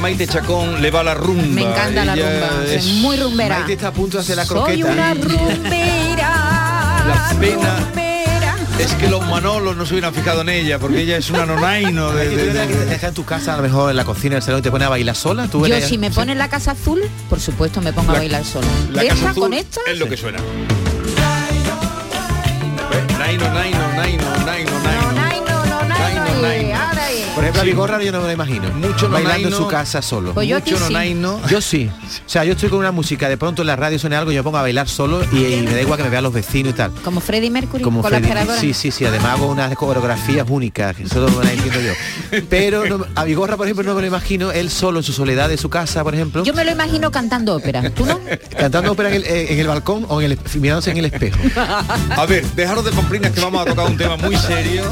Maite Chacón le va la rumba. Me encanta la rumba, es- muy rumbera. Maite está a punto de hacer la Soy croqueta. una rumbera. La pena rumbera. es que los manolos no se hubieran fijado en ella porque ella es una nonaino de, de- ¿tú eres la de- que está en tu casa, a lo mejor en la cocina, en el salón, y te pone a bailar sola. ¿Tú Yo si me sí. pone la casa azul, por supuesto me pongo La- a bailar sola. la ¿De casa esta azul con esta? es lo que suena. Naino, naino, naino, naino, No, naino. naino, Por ejemplo, a Sí. Vigorra yo no me lo imagino. Mucho bailando en su casa solo. Pues yo aquí Mucho sí. nonaino. Yo sí. O sea, yo estoy con una música, de pronto en la radio suena algo, yo pongo a bailar solo y, y me da igual que me vean los vecinos y tal. Como Freddie Mercury Como con Freddy. la. Sí, sí, sí. Además hago unas coreografías únicas, que solo me las entiendo yo. Pero no- a Vigorra, por ejemplo, no me lo imagino él solo en su soledad de su casa, por ejemplo, Yo me lo imagino cantando ópera. ¿Tú no? cantando ópera en el, eh, en el balcón o en el, mirándose en el espejo. A ver, dejaros de pamplinas que vamos a tocar un tema muy serio.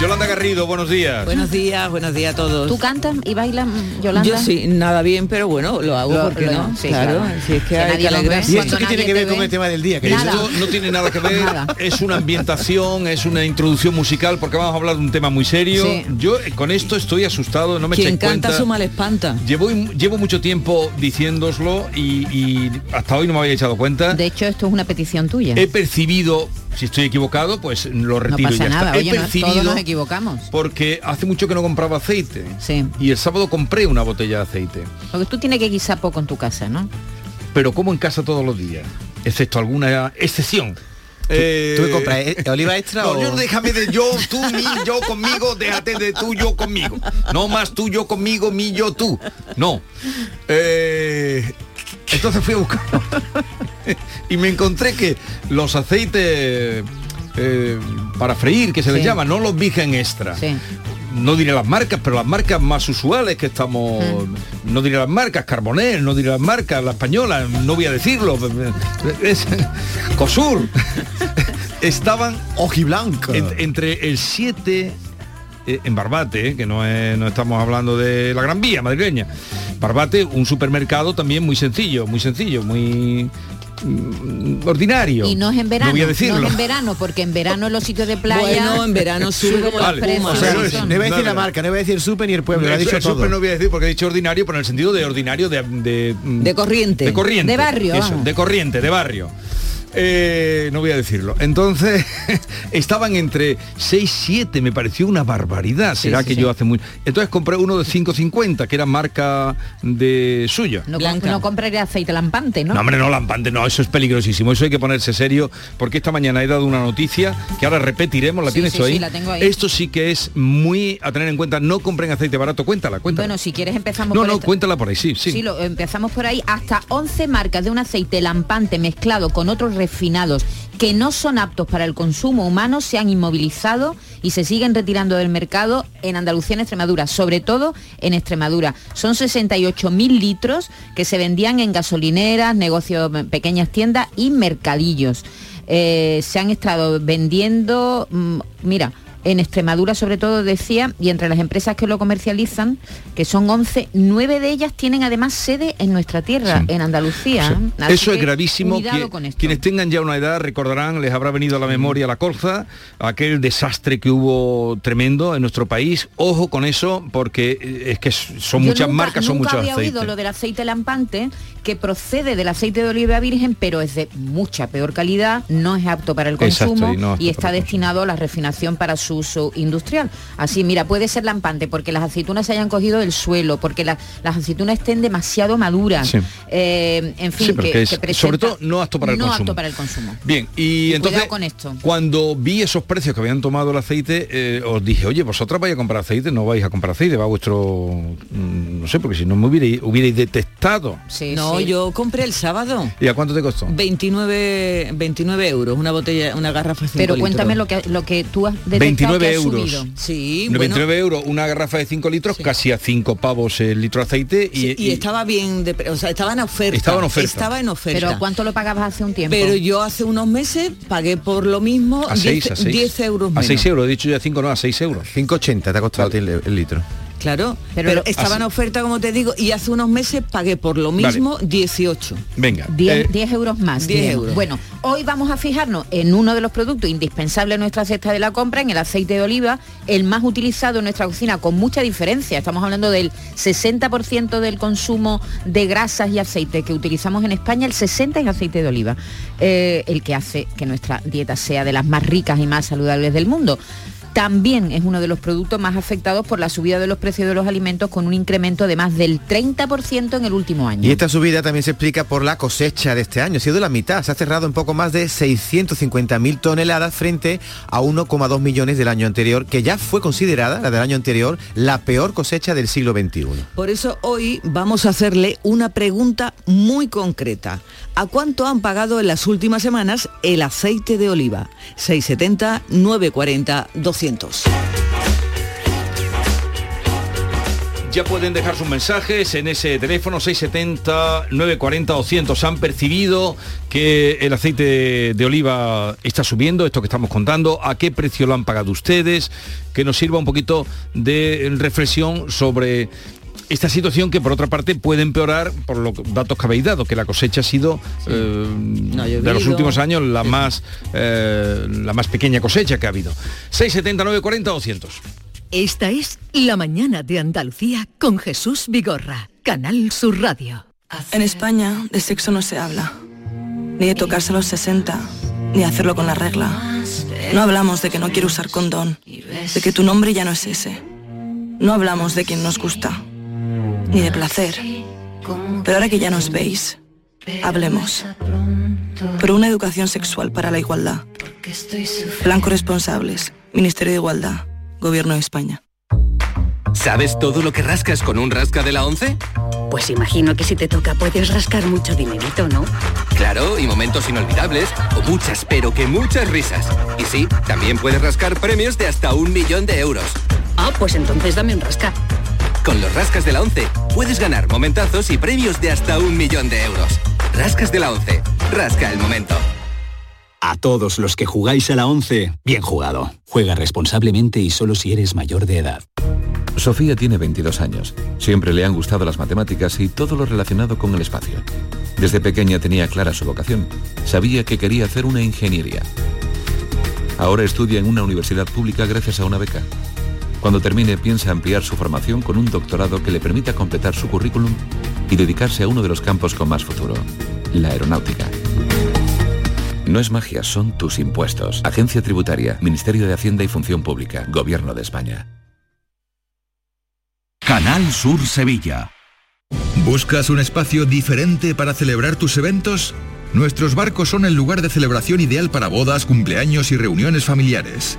Yolanda Garrido, buenos días. Buenos días, buenos días a todos. ¿Tú cantas y bailas, mm, Yolanda? Yo sí, nada bien, pero bueno, lo hago Lo- porque lo- no. sí, claro, claro. si es que, Que hay alegrarse. ¿Y esto qué tiene que ver con el tema del día? Que Nada. Esto no tiene nada que ver, Nada. es una ambientación, es una introducción musical porque vamos a hablar de un tema muy serio. Sí. Yo eh, con esto estoy asustado, no me Quien canta cuenta. su mal espanta. Llevo, llevo mucho tiempo diciéndoslo y, y hasta hoy no me había echado cuenta. De hecho, esto es una petición tuya. He percibido, si estoy equivocado, pues lo no retiro y pasa ya nada. está. Oye, He no- todos nos equivocamos. porque hace mucho que no compraba aceite. Sí. Y el sábado compré una botella de aceite. Porque tú tienes que guisar poco en tu casa, ¿no? Pero como en casa todos los días, excepto alguna excepción. Eh, ¿Tú compras? eh, ¿Oliva extra No, o...? yo déjame de yo, tú, mi, yo conmigo, déjate de tú, yo conmigo. No más tú, yo conmigo, mi, yo, tú. No. Eh, entonces fui a buscar. y me encontré que los aceites eh, para freír, que se les llama, no los virgen extra. Sí. No diré las marcas, pero las marcas más usuales que estamos... Mm. No diré las marcas, Carbonel, no diré las marcas, la española, no voy a decirlo. Es, Cosur. Estaban Ojiblanco. en- entre el 7 eh, en Barbate, que no, es- no estamos hablando de la Gran Vía madrileña. Barbate, un supermercado también muy sencillo, muy sencillo, muy ordinario. Y no es en verano. No voy a decirlo. No es en verano, porque en verano los sitios de playa. Bueno, en verano sube como Vale. O sea, no, es- no voy a decir no, la no. marca, no voy a decir el super ni el pueblo, lo ha Eso- dicho eso todo. no voy a decir porque he dicho ordinario, pero en el sentido de ordinario de, de, mm, De corriente. De corriente. De barrio, Eso, de corriente, de barrio. Eh, no voy a decirlo. Entonces, estaban entre 6, 7, me pareció una barbaridad. Será sí, que sí. yo hace muy... Entonces compré uno de 5.50, que era marca de suya. No, no compraré aceite lampante, ¿no? No, hombre, no, lampante, no, eso es peligrosísimo, eso hay que ponerse serio, porque esta mañana he dado una noticia que ahora repetiremos, ¿la Sí, tienes sí, tú ahí? sí, la tengo ahí. Esto sí que es muy a tener en cuenta, no compren aceite barato, cuéntala, cuéntala. Bueno, si quieres empezamos no, por no, esta- cuéntala por ahí, sí, sí. Sí, lo, empezamos por ahí. Hasta 11 marcas de un aceite lampante mezclado con otros refinados que no son aptos para el consumo humano se han inmovilizado y se siguen retirando del mercado en Andalucía, en Extremadura, sobre todo en Extremadura. Son 68.000 litros que se vendían en gasolineras, negocios, pequeñas tiendas y mercadillos. Eh, se han estado vendiendo, mm, mira, En Extremadura, sobre todo, decía, y entre las empresas que lo comercializan, que son 11, 9 de ellas tienen además sede en nuestra tierra, Sí. en Andalucía. Sí. Eso es que gravísimo. Qui- con esto. Quienes tengan ya una edad recordarán, les habrá venido a la memoria la colza, aquel desastre que hubo tremendo en nuestro país. Ojo con eso, porque eh, es que son Yo muchas nunca- marcas, son nunca muchos había aceites. oído lo del aceite lampante, que procede del aceite de oliva virgen, pero es de mucha peor calidad, no es apto para el Exacto, consumo y no y está destinado a la refinación para su uso industrial. Así, mira, puede ser lampante porque las aceitunas se hayan cogido del suelo, porque la- las aceitunas estén demasiado maduras. Sí. Eh, en fin, Sí, que, que es- que presenta- sobre todo no apto para el no consumo. apto para el consumo. Bien, y Y entonces con esto. cuando vi esos precios que habían tomado el aceite, eh, os dije, oye, vosotras vais a comprar aceite, no vais a comprar aceite, va a vuestro, mm, no sé, porque si no me hubierais, hubierais detestado. Sí, no, sí. yo compré el sábado. ¿Y a cuánto te costó? 29, 29 euros, una botella, una garrafa Pero litros. cuéntame lo que, lo que tú has detectado 29 que ha euros. subido. Sí, bueno, 29 euros, una garrafa de 5 litros, casi a 5 pavos el litro de aceite y, sí, y y- estaba bien, de o sea, estaba en oferta. Estaba en oferta. Estaba en oferta. Pero ¿cuánto lo pagabas hace un tiempo? Pero yo hace unos meses pagué por lo mismo a 10, 6, a 6. 10 euros A menos. 6 euros, he dicho ya 5, no, a 6 euros. 5,80 te ha costado a ti el, el litro. Claro, Pero estaba en oferta, como te digo, y hace unos meses pagué por lo mismo 18. Venga. 10, eh, 10 euros más. 10 Bien. euros. Bueno, hoy vamos a fijarnos en uno de los productos indispensables en nuestra cesta de la compra, en el aceite de oliva, el más utilizado en nuestra cocina, con mucha diferencia. Estamos hablando del 60% del consumo de grasas y aceite que utilizamos en España, el 60% es aceite de oliva, eh, el que hace que nuestra dieta sea de las más ricas y más saludables del mundo. También es uno de los productos más afectados por la subida de los precios de los alimentos con un incremento de más del 30% en el último año. Y esta subida también se explica por la cosecha de este año. Ha sido la mitad. Se ha cerrado en poco más de 650.000 toneladas frente a 1,2 millones del año anterior, que ya fue considerada, la del año anterior, la peor cosecha del siglo XXI. Por eso hoy vamos a hacerle una pregunta muy concreta. ¿A cuánto han pagado en las últimas semanas el aceite de oliva? 670, 940, 200. Ya pueden dejar sus mensajes en ese teléfono 670 940 200. Han percibido que el aceite de oliva está subiendo, esto que estamos contando, a qué precio lo han pagado ustedes, que nos sirva un poquito de reflexión sobre esta situación que por otra parte puede empeorar por los datos que habéis dado, que la cosecha ha sido eh, No de los últimos años la más eh, la más pequeña cosecha que ha habido. 670 940 200. Esta es La mañana de Andalucía con Jesús Vigorra, Canal Sur Radio. En España de sexo no se habla, ni de tocarse a los 60, ni de hacerlo con la regla. No hablamos de que no quiero usar condón, de que tu nombre ya no es ese. No hablamos de quien nos gusta, ni de placer. Pero ahora que ya nos veis, hablemos. Por una educación sexual para la igualdad. Plan corresponsables, Ministerio de Igualdad, Gobierno de España. ¿Sabes todo lo que rascas con un rasca de la 11? Pues imagino que si te toca puedes rascar mucho dinerito, ¿no? Claro, y momentos inolvidables, o muchas, pero que muchas risas. Y sí, también puedes rascar premios de hasta un millón de euros. Ah, pues entonces dame un rasca. Con los rascas de la 11 puedes ganar momentazos y premios de hasta un millón de euros. Rascas de la 11. Rasca el momento. A todos los que jugáis a la 11, bien jugado. Juega responsablemente y solo si eres mayor de edad. Sofía tiene 22 años. Siempre le han gustado las matemáticas y todo lo relacionado con el espacio. Desde pequeña tenía clara su vocación. Sabía que quería hacer una ingeniería. Ahora estudia en una universidad pública gracias a una beca. Cuando termine piensa ampliar su formación con un doctorado que le permita completar su currículum y dedicarse a uno de los campos con más futuro, la aeronáutica. No es magia, son tus impuestos. Agencia Tributaria, Ministerio de Hacienda y Función Pública, Gobierno de España. Canal Sur Sevilla. ¿Buscas un espacio diferente para celebrar tus eventos? Nuestros barcos son el lugar de celebración ideal para bodas, cumpleaños y reuniones familiares.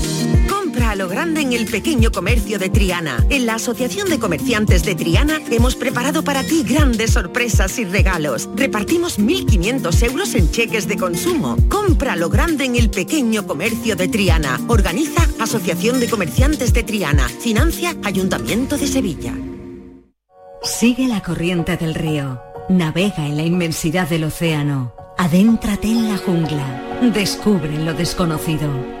Compra a lo grande en el pequeño comercio de Triana. En la Asociación de Comerciantes de Triana hemos preparado para ti grandes sorpresas y regalos. Repartimos 1.500 euros en cheques de consumo. Compra a lo grande en el pequeño comercio de Triana. Organiza Asociación de Comerciantes de Triana. Financia Ayuntamiento de Sevilla. Sigue la corriente del río. Navega en la inmensidad del océano. Adéntrate en la jungla. Descubre lo desconocido.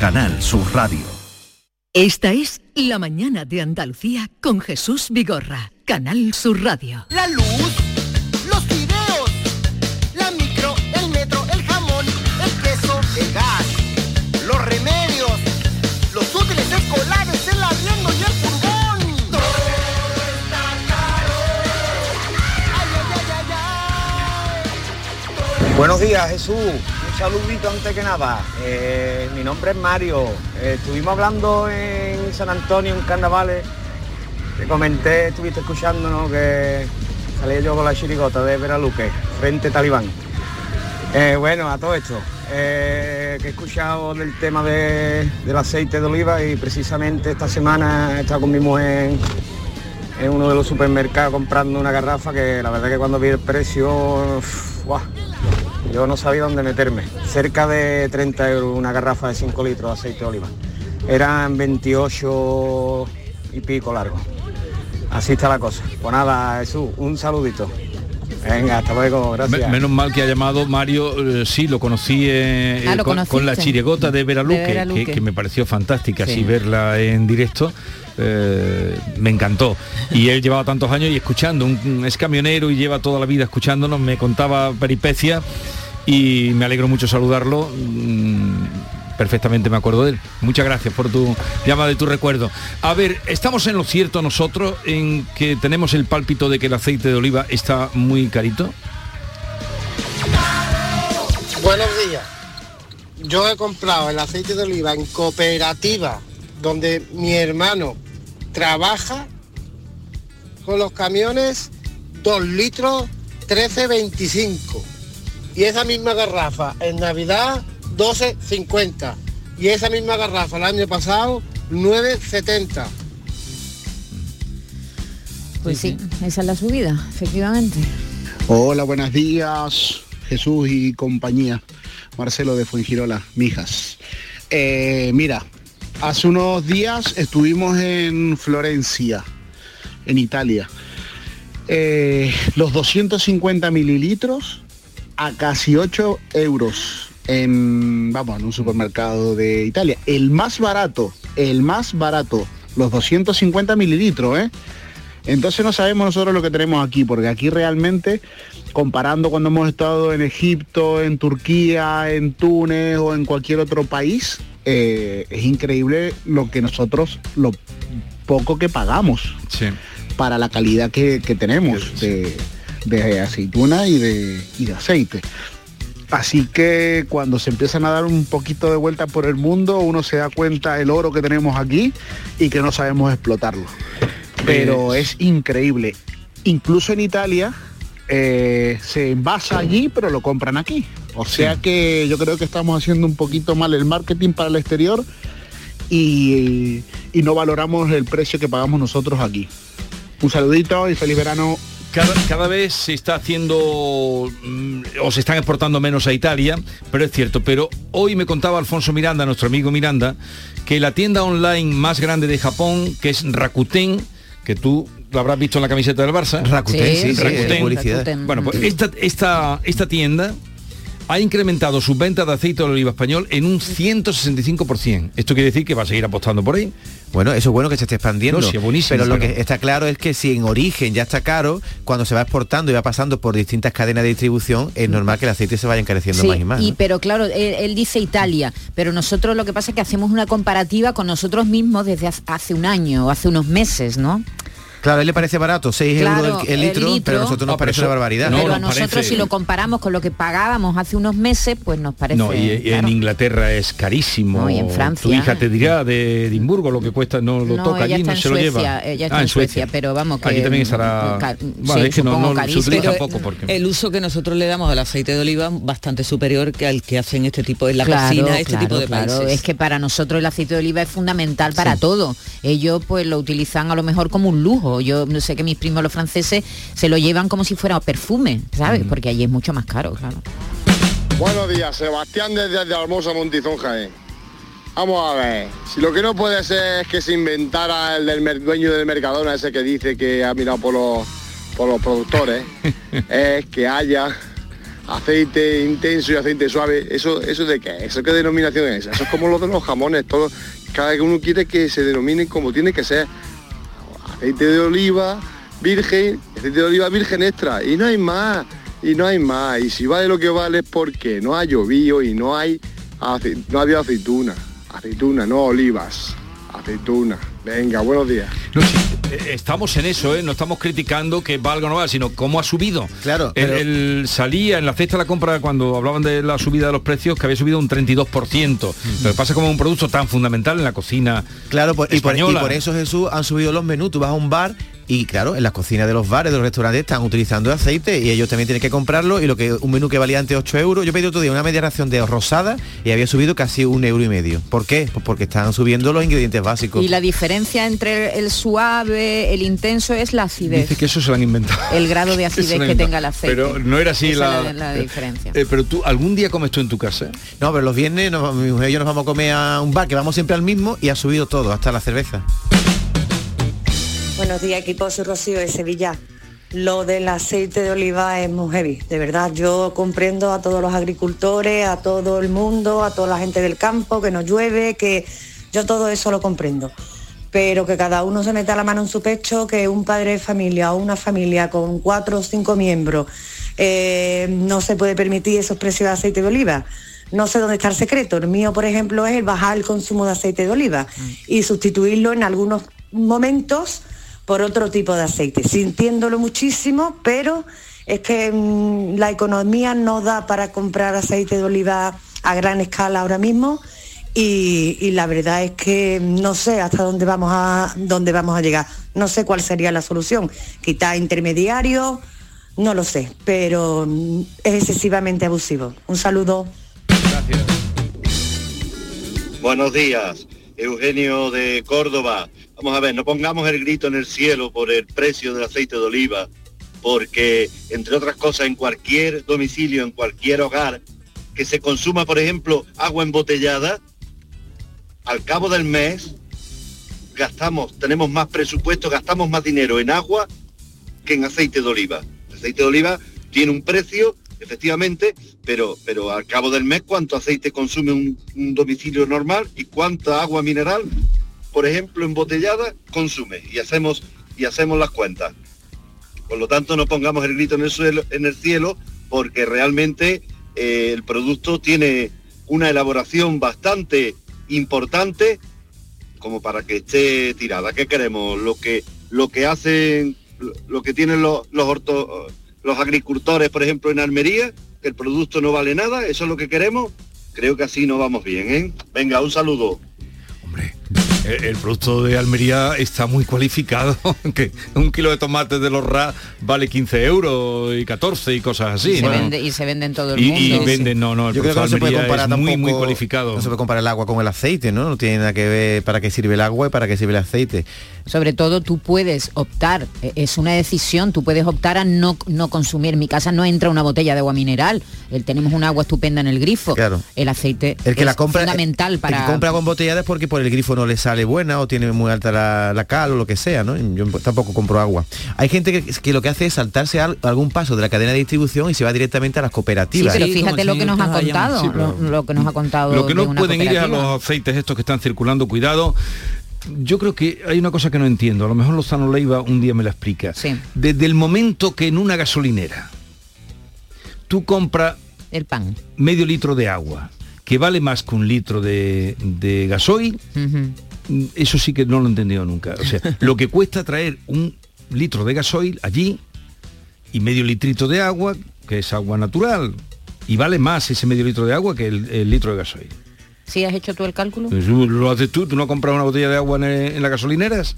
Canal Sur Radio. Esta es La Mañana de Andalucía con Jesús Vigorra, Canal Sur Radio. La luz, los fideos, la micro, el metro, el jamón, el queso, el gas, los remedios, los útiles escolares, el arriendo y el furgón. Todo está caro. Ay, ay, ay, ay, ay. Buenos días, Jesús. Saludito antes que nada. Eh, mi nombre es Mario. Eh, estuvimos hablando en San Antonio, en Carnavales. Te comenté, estuviste escuchándonos que salía yo con la chirigota de Veraluque, frente talibán. Eh, bueno, a todo esto, que he escuchado del tema de- del aceite de oliva y precisamente esta semana he estado con mi mujer en, uno de los supermercados comprando una garrafa que la verdad que cuando vi el precio. Yo no sabía dónde meterme. Cerca de 30 euros una garrafa de 5 litros de aceite de oliva. Eran 28 y pico largo. Así está la cosa. Pues nada, Jesús, un saludito. Venga, hasta luego, gracias. Me- Menos mal que ha llamado Mario, eh, sí, lo conocí eh, Ah, lo con, con la chirigota de Veraluque, De Veraluque. Que, que me pareció fantástica, Sí. así verla en directo. eh, me encantó y él llevaba tantos años y escuchando un, un- es camionero y lleva toda la vida escuchándonos me contaba peripecias y me alegro mucho saludarlo mm, perfectamente me acuerdo de él muchas gracias por tu llamada de tu recuerdo a ver estamos en lo cierto nosotros en que tenemos el pálpito de que el aceite de oliva está muy carito Buenos días. Yo he comprado el aceite de oliva en cooperativa, donde mi hermano trabaja con los camiones 2 litros 13.25. Y esa misma garrafa en Navidad 12.50. Y esa misma garrafa el año pasado 9.70. Pues sí, esa es la subida, efectivamente. Hola, buenos días, Jesús y compañía. Marcelo de Fuengirola, Mijas. Eh, mira, hace unos días estuvimos en Florencia, en Italia. Eh, los 250 mililitros a casi 8 euros en, vamos, en un supermercado de Italia. El más barato, el más barato, los 250 mililitros, ¿eh? Entonces no sabemos nosotros lo que tenemos aquí, porque aquí realmente, comparando cuando hemos estado en Egipto, en Turquía, en Túnez o en cualquier otro país, eh, es increíble lo que nosotros, lo poco que pagamos para la calidad que, que tenemos de, de aceituna y de, y de aceite. Así que cuando se empiezan a dar un poquito de vuelta por el mundo, uno se da cuenta el oro que tenemos aquí y que no sabemos explotarlo. Pero es increíble. Incluso en Italia eh, se envasa allí, pero lo compran aquí. O sea que yo creo que estamos haciendo un poquito mal el marketing para el exterior y, y no valoramos el precio que pagamos nosotros aquí. Un saludito y feliz verano. Cada, cada vez se está haciendo mm, o se están exportando menos a Italia, pero es cierto. Pero hoy me contaba Alfonso Miranda, nuestro amigo Miranda, que la tienda online más grande de Japón, que es Rakuten, que tú lo habrás visto en la camiseta del Barça. Rakuten, sí, sí, Rakuten. Bueno, pues esta, esta, esta tienda ha incrementado su venta de aceite de oliva español en un 165%. Esto quiere decir que va a seguir apostando por ahí. Bueno, eso es bueno que se esté expandiendo. No, sí, es buenísimo, pero lo pero- que está claro es que si en origen ya está caro, cuando se va exportando y va pasando por distintas cadenas de distribución, es normal que el aceite se vaya encareciendo Sí, más y más. ¿no? y pero claro, él, él dice Italia, pero nosotros lo que pasa es que hacemos una comparativa con nosotros mismos desde hace un año o hace unos meses, ¿no? Claro, a él le parece barato, 6 Claro, euros el, el el litro, litro- pero a nosotros nos No, parece eso- una barbaridad. no, pero a nosotros parece- si lo comparamos con lo que pagábamos hace unos meses, pues nos parece. No, y, en Inglaterra es carísimo. No, y en Francia. Tu hija te dirá de Edimburgo lo que cuesta, no lo No, toca allí, no se lo lleva. ella está Ah, en Suecia, pero vamos que- Aquí también estará... Vale, sí, es que no, se carísimo. utiliza Pero poco porque... el uso que nosotros le damos al aceite de oliva bastante superior que al que hacen este tipo en la Claro, cocina este claro, tipo de claro. países. Es que para nosotros el aceite de oliva es fundamental para todo. Ellos pues lo utilizan a lo mejor como un lujo. Yo no sé que mis primos los franceses se lo llevan como si fuera perfume, ¿sabes? Porque allí es mucho más caro, claro. Buenos días, Sebastián desde de Almosa Montizón Jaén. Vamos a ver, si lo que no puede ser es que se inventara el del dueño del Mercadona, ese que dice que ha mirado por los, por los productores, es que haya aceite intenso y aceite suave. ¿Eso, eso de qué? ¿Eso qué denominación es? Eso es como lo de los jamones, todo, cada uno quiere que se denominen como tiene que ser. Aceite de oliva virgen, aceite de oliva virgen extra, y no hay más, y no hay más. Y si vale lo que vale es porque no ha llovido y no hay no había aceituna. Aceituna, no olivas. Aceituna. Venga, buenos días. No, sí, eh, estamos en eso, ¿eh? no estamos criticando que valga o no valga, sino cómo ha subido. Claro, El, pero- el- salía en la cesta de la compra cuando hablaban de la subida de los precios que había subido un 32%. Lo que pasa como un producto tan fundamental en la cocina Claro, por- y, por, y española. por eso Jesús han subido los menús. Tú vas a un bar y claro, en las cocinas de los bares, de los restaurantes están utilizando aceite y ellos también tienen que comprarlo y lo que un menú que valía antes 8 euros, yo pedí otro día una media ración de rosada y había subido casi un euro y medio. ¿Por qué? Pues porque están subiendo los ingredientes básicos. Y la diferencia entre el suave, el intenso es la acidez. Dice que eso se lo han inventado. El grado de acidez que tenga el aceite. Pero no era así la, la diferencia. Eh, pero tú, ¿algún día comes tú en tu casa? No, pero los viernes nos- mi mujer y yo nos vamos a comer a un bar que vamos siempre al mismo y ha subido todo, hasta la cerveza. Buenos días, equipo. Soy Rocío de Sevilla. Lo del aceite de oliva es muy heavy, de verdad. Yo comprendo a todos los agricultores, a todo el mundo, a toda la gente del campo, que no llueve, que yo todo eso lo comprendo. Pero que cada uno se meta la mano en su pecho, que un padre de familia o una familia con cuatro o cinco miembros eh, no se puede permitir esos precios de aceite de oliva. No sé dónde está el secreto. El mío, por ejemplo, es el bajar el consumo de aceite de oliva y sustituirlo en algunos momentos por otro tipo de aceite, sintiéndolo muchísimo, pero es que mm, la economía no da para comprar aceite de oliva a gran escala ahora mismo y, la verdad es que no sé hasta dónde vamos a dónde vamos a llegar. No sé cuál sería la solución. Quitar intermediarios, no lo sé, pero mm, es excesivamente abusivo. Un saludo. Buenos días, Eugenio de Córdoba. Vamos a ver, no pongamos el grito en el cielo por el precio del aceite de oliva, porque, entre otras cosas, en cualquier domicilio, en cualquier hogar, que se consuma, por ejemplo, agua embotellada, al cabo del mes gastamos, tenemos más presupuesto, gastamos más dinero en agua que en aceite de oliva. El aceite de oliva tiene un precio, efectivamente, pero, pero al cabo del mes, ¿cuánto aceite consume un, un domicilio normal y cuánta agua mineral, por ejemplo, embotellada, consume? Y hacemos y hacemos las cuentas. Por lo tanto, no pongamos el grito en el, suelo, en el cielo porque realmente eh, el producto tiene una elaboración bastante importante como para que esté tirada. ¿Qué queremos? Lo que, lo que hacen, lo que tienen los, los, agricultores, por ejemplo, en Almería, que el producto no vale nada, eso es lo que queremos. Creo que así no vamos bien, ¿eh? Venga, un saludo. El, el producto de Almería está muy cualificado, que un kilo de tomates de los RA vale 15 euros y 14 y cosas así. y, se ¿no? vende, y se vende en todo el Y- mundo. y venden, no, no, el Yo creo que no se puede de Almería comparar es muy, muy cualificado. No se puede comparar el agua con el aceite, ¿no? No tiene nada que ver para qué sirve el agua y para qué sirve el aceite. Sobre todo tú puedes optar, eh, es una decisión, tú puedes optar a no, no consumir. En mi casa no entra una botella de agua mineral, el, tenemos un agua estupenda en el grifo. Claro. El aceite El que es la compra fundamental El para... que compra embotellada es porque por el grifo no le sale buena o tiene muy alta la, la cal o lo que sea, ¿no? Yo tampoco compro agua. Hay gente que, que lo que hace es saltarse al- algún paso de la cadena de distribución y se va directamente a las Sí, cooperativas. pero fíjate lo que nos ha contado, Sí, pero- lo, lo que nos ha contado. Lo que de no una pueden ir a los aceites estos que están circulando, cuidado. Yo creo que hay una cosa que no entiendo, a lo mejor Lozano Leiva un día me la explica. Desde el momento que en una gasolinera tú compras el pan, medio litro de agua, que vale más que un litro de, de gasoil, eso sí que no lo he entendido nunca. O sea, lo que cuesta traer un litro de gasoil allí y medio litrito de agua, que es agua natural, y vale más ese medio litro de agua que el, el litro de gasoil. ¿Sí has hecho tú el cálculo? Eso lo haces tú, tú no compras una botella de agua en, en las gasolineras.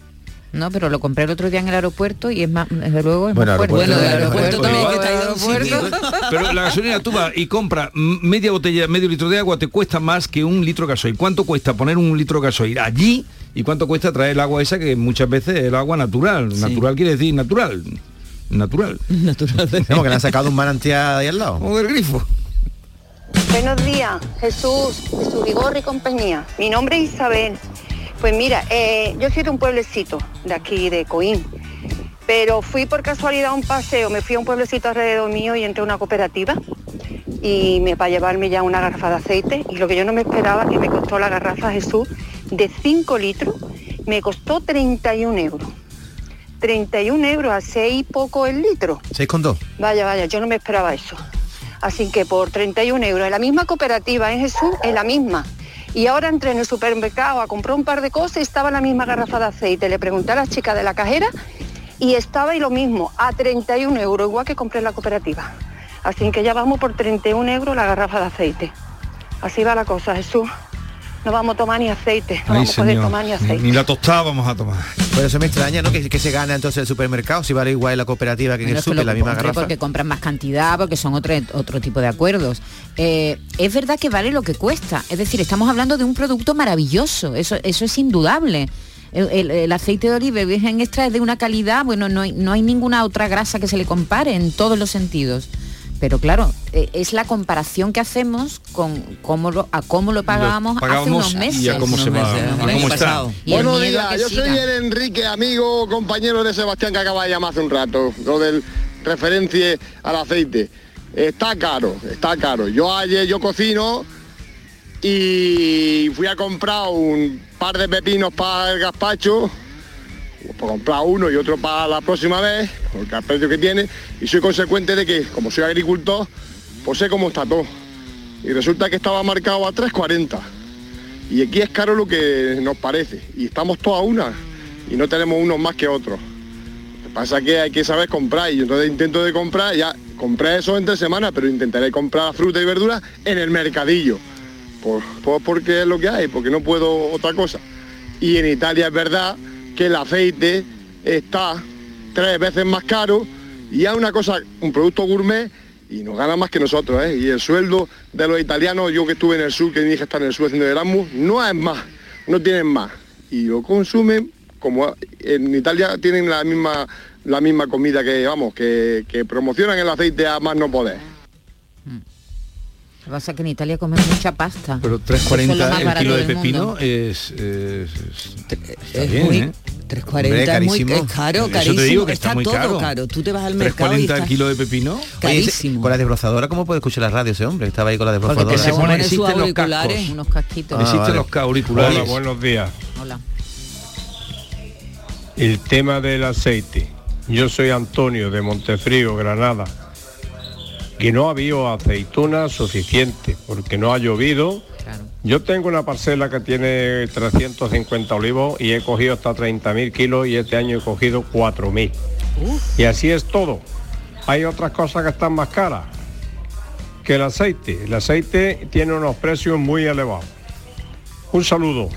No, pero lo compré el otro día en el aeropuerto y es más, desde luego es Bueno, más fuerte. aeropuerto- Bueno, aeropuerto también, que. Pero la gasolina tú vas y compras mm, media botella, medio litro de agua, te cuesta más que un litro de gasoil. ¿Cuánto cuesta poner un litro de gasoil allí? ¿Y cuánto cuesta traer el agua esa que muchas veces es el agua natural? Natural quiere decir natural. Natural. Natural. Como que le han sacado un manantial ahí al lado. O del grifo. Buenos días, Jesús, Jesús Vigorri y compañía. Mi nombre es Isabel. Pues mira, eh, yo soy de un pueblecito de aquí, de Coín. Pero fui por casualidad a un paseo, me fui a un pueblecito alrededor mío y entré a una cooperativa y me para llevarme ya una garrafa de aceite y lo que yo no me esperaba que me costó la garrafa Jesús de 5 litros, me costó 31 euros. 31 euros a 6 y poco el litro. ¿Seis con dos? Vaya, vaya, yo no me esperaba eso. Así que por 31 euros, en la misma cooperativa en Jesús, es la misma. Y ahora entré en el supermercado a comprar un par de cosas y estaba la misma garrafa de aceite. Le pregunté a la chica de la cajera y estaba y lo mismo, a 31 euros, igual que compré en la cooperativa. Así que ya vamos por 31 euros la garrafa de aceite. Así va la cosa, Jesús. No vamos a tomar ni aceite, no Ay, vamos a poder tomar ni aceite. ni la tostada vamos a tomar. Pero eso me extraña, ¿no? Que, que se gana entonces el supermercado, si vale igual la cooperativa que en el super, la misma garrafa. porque compran más cantidad, porque son otro, otro tipo de acuerdos. Eh, es verdad que vale lo que cuesta. Es decir, estamos hablando de un producto maravilloso. Eso, eso es indudable. El, el- el aceite de oliva virgen extra es de una calidad, bueno, no hay, no hay ninguna otra grasa que se le compare en todos los sentidos. Pero claro, eh, es la comparación que hacemos con cómo lo, a cómo lo pagábamos, hace pagábamos unos meses. y a cómo se va, a cómo está. Buenos días, yo soy el Enrique, amigo, compañero de Sebastián que acaba de llamar hace un rato, lo del referencia al aceite. Está caro, está caro. Yo ayer yo cocino y fui a comprar un par de pepinos para el gazpacho, por comprar uno y otro para la próxima vez, porque al precio que tiene, y soy consecuente de que, como soy agricultor, pues sé cómo está todo. Y resulta que estaba marcado a 3.40. Y aquí es caro lo que nos parece. Y estamos todos a una. Y no tenemos unos más que otros. Lo que pasa es que hay que saber comprar. Y yo entonces intento de comprar, ya compré eso entre semanas, pero intentaré comprar fruta y verdura en el mercadillo. Por, por- porque es lo que hay, porque no puedo otra cosa. Y en Italia es verdad que el aceite está tres veces más caro y es una cosa, un producto gourmet y nos gana más que nosotros, ¿eh? Y el sueldo de los italianos, yo que estuve en el sur, que mi hija está en el sur haciendo Erasmus, no es más, no tienen más. Y lo consumen como en Italia tienen la misma la misma comida que vamos, que promocionan el aceite a más no poder. Lo que pasa es que en Italia comen mucha pasta. Pero Eso es lo 3.40 más el kilo de pepino es, es- es- Es bien, muy- ¿eh? 3.40 es muy es caro, Eso te carísimo. digo que está, está muy todo caro. caro. Tú te vas al mercado y 3.40 el está kilo de pepino. Oye, carísimo. con la desbrozadora, ¿cómo puede escuchar la radio ese hombre? Estaba ahí con la desbrozadora. Porque se pone, existen los cascos. Unos casquitos. Ah, existen vale. los auriculares. Hola, buenos días. Hola. el tema del aceite. Yo soy Antonio de Montefrío, Granada. Que no ha habido aceituna suficiente porque no ha llovido. Yo tengo una parcela que tiene 350 olivos y he cogido hasta 30.000 kilos y este año he cogido 4.000. Y así es todo. Hay otras cosas que están más caras que el aceite. El aceite tiene unos precios muy elevados. Un saludo.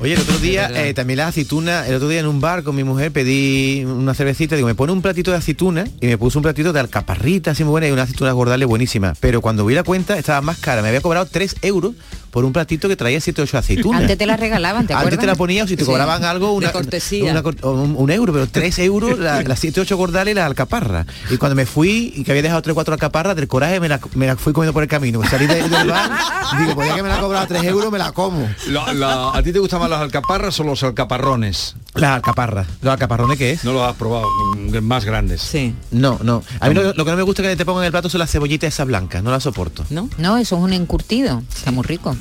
Oye, el otro día eh, también las aceitunas, el otro día en un bar con mi mujer pedí una cervecita, digo, me pone un platito de aceituna y me puso un platito de alcaparrita así muy buena y una aceituna gordales buenísima. Pero cuando vi la cuenta estaba más cara, me había cobrado 3 euros por un platito que traía 7 8 aceitunas. Antes te la regalaban, ¿te Antes acuerdas? te la ponía o si te Sí. cobraban algo, una, De cortesía. una o un, un euro, pero 3 euros la- las 7 8 gordales y las alcaparras. Y cuando me fui y que había dejado 3 4 alcaparras, del coraje me la, me la fui comiendo por el camino. Salí de- del bar, digo, pues ya que me la ha cobrado 3 euros, me la como. La- la- ¿A ti te gustan más las alcaparras o los alcaparrones? Las alcaparras. ¿Los alcaparrones qué es? No los has probado, mm, más grandes. Sí. No, no. A mí lo, lo que no me gusta que te pongan en el plato son las cebollitas esas blancas, no las soporto. ¿No? No, eso es un encurtido. Está muy rico.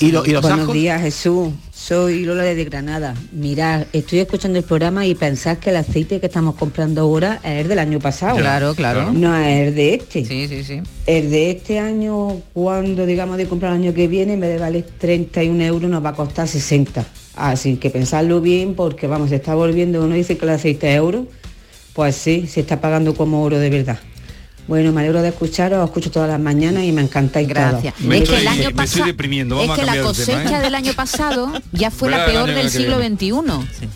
¿Y, lo- y los Buenos ajos? días, Jesús. Soy Lola de Granada. Mirad, estoy escuchando el programa y pensad que el aceite que estamos comprando ahora es el del año pasado. Claro, claro. No es el de este. Sí, sí, sí. El de este año, cuando digamos de comprar el año que viene, en vez de valer 31 euros, nos va a costar 60. Así que pensadlo bien porque vamos, se está volviendo, uno dice que el aceite es euro, pues sí, se está pagando como oro de verdad. Bueno, me alegro de escucharos, os escucho todas las mañanas y me encantáis Gracias. es que el año pasado es que la tema, cosecha ¿eh? del año pasado ya fue la peor del siglo. XXI.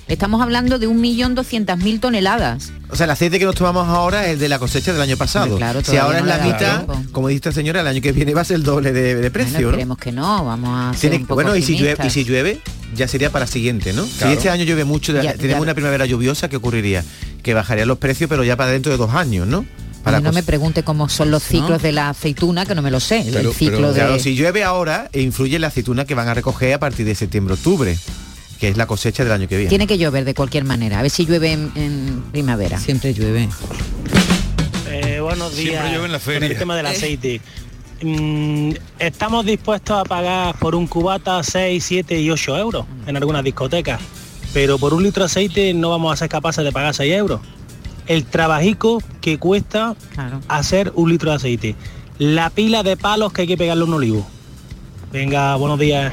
Estamos hablando de 1.200.000 toneladas. O sea, el aceite que nos tomamos ahora es de la cosecha del año pasado. Claro, si ahora es no la ha dado mitad, tiempo. como dice esta señora, el año que viene va a ser el doble de, de precio, Bueno, ¿no? esperemos que no, vamos a ser Tiene- un poco bueno, y si, llueve, y si llueve, ya sería para siguiente, ¿no? Claro. Si este año llueve mucho, Ya- tenemos ya- una primavera lluviosa, ¿qué ocurriría? Que bajarían los precios, pero ya para dentro de dos años, ¿no? Para no me pregunte cómo son los ciclos de la aceituna, que no me lo sé. Pero- el ciclo pero, de... Claro, si llueve ahora, e influye en la aceituna que van a recoger a partir de septiembre-octubre, que es la cosecha del año que viene. Tiene que llover de cualquier manera. A ver si llueve en, en primavera. Siempre llueve. Eh, buenos días. Siempre llueve en la Con feria. el tema del Eh. aceite. Mm, estamos dispuestos a pagar por un cubata 6, 7 y 8 euros en algunas discotecas, pero por un litro de aceite no vamos a ser capaces de pagar 6 euros. El trabajico que cuesta hacer un litro de aceite. La pila de palos que hay que pegarle a un olivo. Venga, buenos días.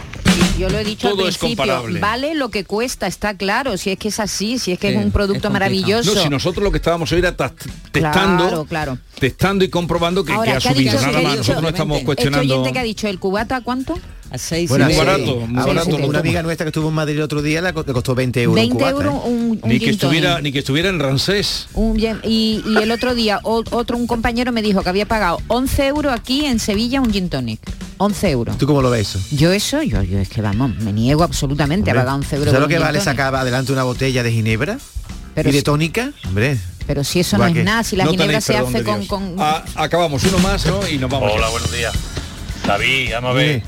Yo lo he dicho Todo al es principio, comparable. vale lo que cuesta, está claro, si es que es así, si es que Sí, es un producto es maravilloso. No, si nosotros lo que estábamos hoy era ta- testando, Claro, claro. testando y comprobando que, Ahora, que ha ¿qué ha subido. dicho- Nada más, dicho- nosotros no estamos Este cuestionando. oyente que ha dicho, ¿el cubata cuánto? A 6 Bueno, Muy barato, muy barato. sí, Una amiga nuestra que estuvo en Madrid el otro día le co- le costó 20 euros. un 20 cubata, euros ¿eh? un, un Ni que estuviera, tonic. ni que estuviera en Rancés. Un y, y el otro día otro un compañero me dijo que había pagado 11 euros aquí en Sevilla un gin tonic. 11 euros. ¿Tú cómo lo ves eso? Yo eso, yo, yo es que vamos, me niego absolutamente a pagar 11 euros. ¿Sabes lo que vale sacar adelante una botella de ginebra? Pero ¿Y de si- tónica? Hombre. Pero si eso no ¿Va es qué? nada, si la No ginebra tenéis se hace con, Ah, acabamos uno más, ¿no? Y nos vamos. Hola, ya. buenos días. David, vamos a ver.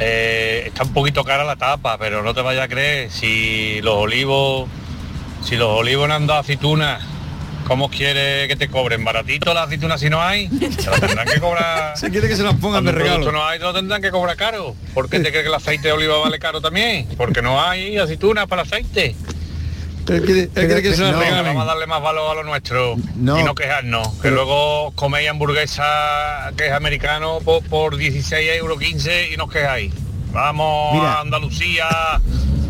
Eh, está un poquito cara la tapa, pero no te vayas a creer si los olivos, si los olivos no han dado aceitunas, ¿cómo quiere que te cobren? ¿Baratito las aceitunas si no hay? Se las tendrán que cobrar. Se quiere que se las pongan de regalo. no hay, te lo tendrán que cobrar caro. ¿Por qué te crees que el aceite de oliva vale caro también? Porque no hay aceitunas para el aceite. Él quiere, él quiere que se No, regalen. Vamos a darle más valor a lo nuestro No. y no quejarnos. Que luego coméis hamburguesa que es americano por, por 16 euros 15 y nos quejáis. Vamos Mira. a Andalucía.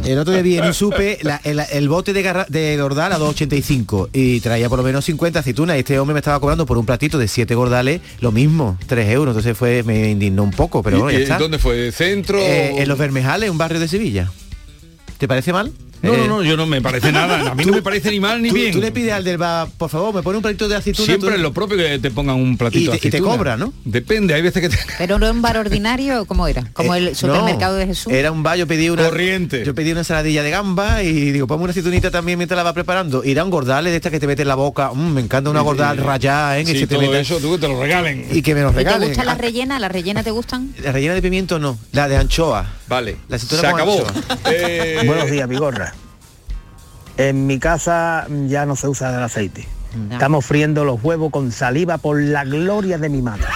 El otro día vi en un supe la- el, el bote de, garra- de gordal a 2,85 y traía por lo menos 50 aceitunas y este hombre me estaba cobrando por un platito de 7 gordales lo mismo, 3 euros. Entonces fue me indignó un poco, pero bueno, ya ¿Y- y está. ¿Dónde fue? ¿Centro? Eh, en Los Bermejales, un barrio de Sevilla. ¿Te parece mal? No, Eh, no, no, yo no me parece nada. A mí no me parece ni mal ni tú, bien. tú le pides al del bar, por favor, me pone un platito de aceituna. Siempre tú- es lo propio que te pongan un platito Y te- de y te aceituna. cobra, ¿no? Depende, hay veces que te... Pero no era un bar ordinario, ¿cómo era? Como Eh, el supermercado no, de Jesús. Era un bar, yo pedí una Corriente. Yo pedí una ensaladilla de gamba y digo, ponme una aceitunita también mientras la va preparando. Y era un gordale de esta que te mete en la boca. Mm, me encanta una Sí, gordal sí. rayada, ¿eh? que Sí, se te todo eso, tú que te lo regalen. Y que me los ¿Y te regalen. gusta la Ah, rellena? ¿La rellena te gustan? La rellena de pimiento no, la de anchoa. Vale, La se acabó. Eh, Buenos días, Vigorra. En mi casa ya no se usa el aceite. Estamos friendo los huevos con saliva por la gloria de mi madre.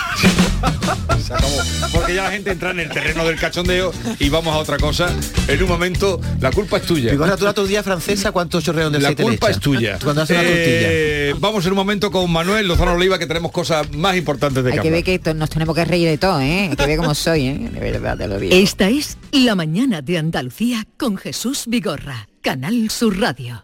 Porque ya la gente entra en el terreno del cachondeo y vamos a otra cosa. En un momento, la culpa es tuya. Vigorra, tú la tortilla francesa, ¿cuántos chorreos de La culpa es tuya. Cuando haces la Eh, Vamos en un momento con Manuel Lozano Oliva que tenemos cosas más importantes de Hay que ver que nos tenemos que reír de todo, ¿eh? Hay que ver cómo soy, ¿eh? De verdad, te lo digo. Esta es La mañana de Andalucía con Jesús Vigorra, Canal Sur Radio.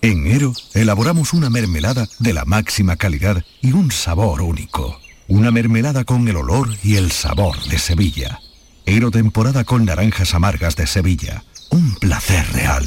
En Ero, elaboramos una mermelada de la máxima calidad y un sabor único. Una mermelada con el olor y el sabor de Sevilla. Ero temporada con naranjas amargas de Sevilla. Un placer real.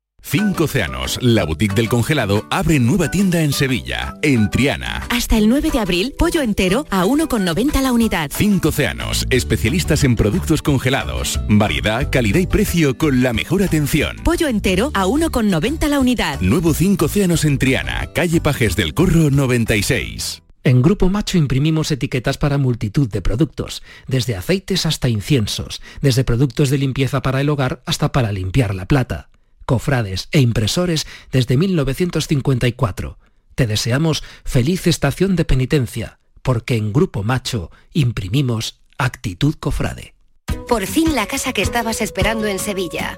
Cinco Océanos, la boutique del congelado, abre nueva tienda en Sevilla, en Triana. Hasta el 9 de abril, pollo entero a 1,90 la unidad. Cinco Océanos, especialistas en productos congelados. Variedad, calidad y precio con la mejor atención. Pollo entero a 1,90 la unidad. Nuevo Cinco Océanos en Triana, calle Pajes del Corro 96. En Grupo Macho imprimimos etiquetas para multitud de productos, desde aceites hasta inciensos, desde productos de limpieza para el hogar hasta para limpiar la plata, cofrades e impresores desde 1954. Te deseamos feliz estación de penitencia, porque en Grupo Macho imprimimos actitud cofrade. Por fin la casa que estabas esperando en Sevilla.